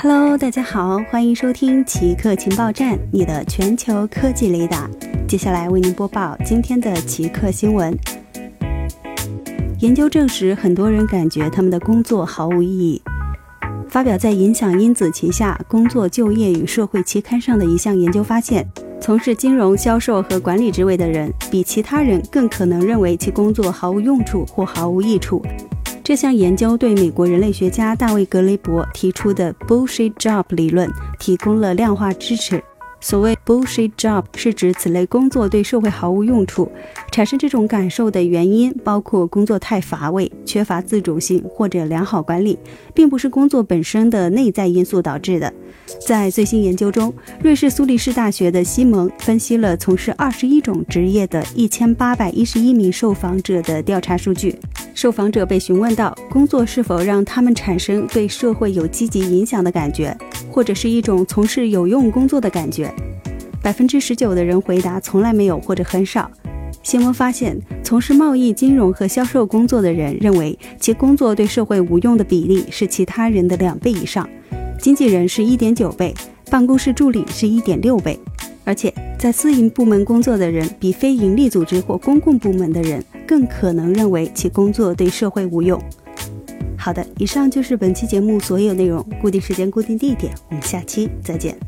Hello，大家好，欢迎收听奇客情报站，你的全球科技雷达。接下来为您播报今天的奇客新闻。研究证实，很多人感觉他们的工作毫无意义。发表在影响因子旗下《工作、就业与社会》期刊上的一项研究发现，从事金融、销售和管理职位的人，比其他人更可能认为其工作毫无用处或毫无益处。这项研究对美国人类学家大卫·格雷伯提出的 “bullshit job” 理论提供了量化支持。所谓 bullshit job 是指此类工作对社会毫无用处。产生这种感受的原因包括工作太乏味、缺乏自主性或者良好管理，并不是工作本身的内在因素导致的。在最新研究中，瑞士苏黎世大学的西蒙分析了从事二十一种职业的一千八百一十一名受访者的调查数据。受访者被询问到工作是否让他们产生对社会有积极影响的感觉。或者是一种从事有用工作的感觉，百分之十九的人回答从来没有或者很少。新闻发现，从事贸易、金融和销售工作的人认为其工作对社会无用的比例是其他人的两倍以上，经纪人是一点九倍，办公室助理是一点六倍，而且在私营部门工作的人比非营利组织或公共部门的人更可能认为其工作对社会无用。好的，以上就是本期节目所有内容。固定时间，固定地点，我们下期再见。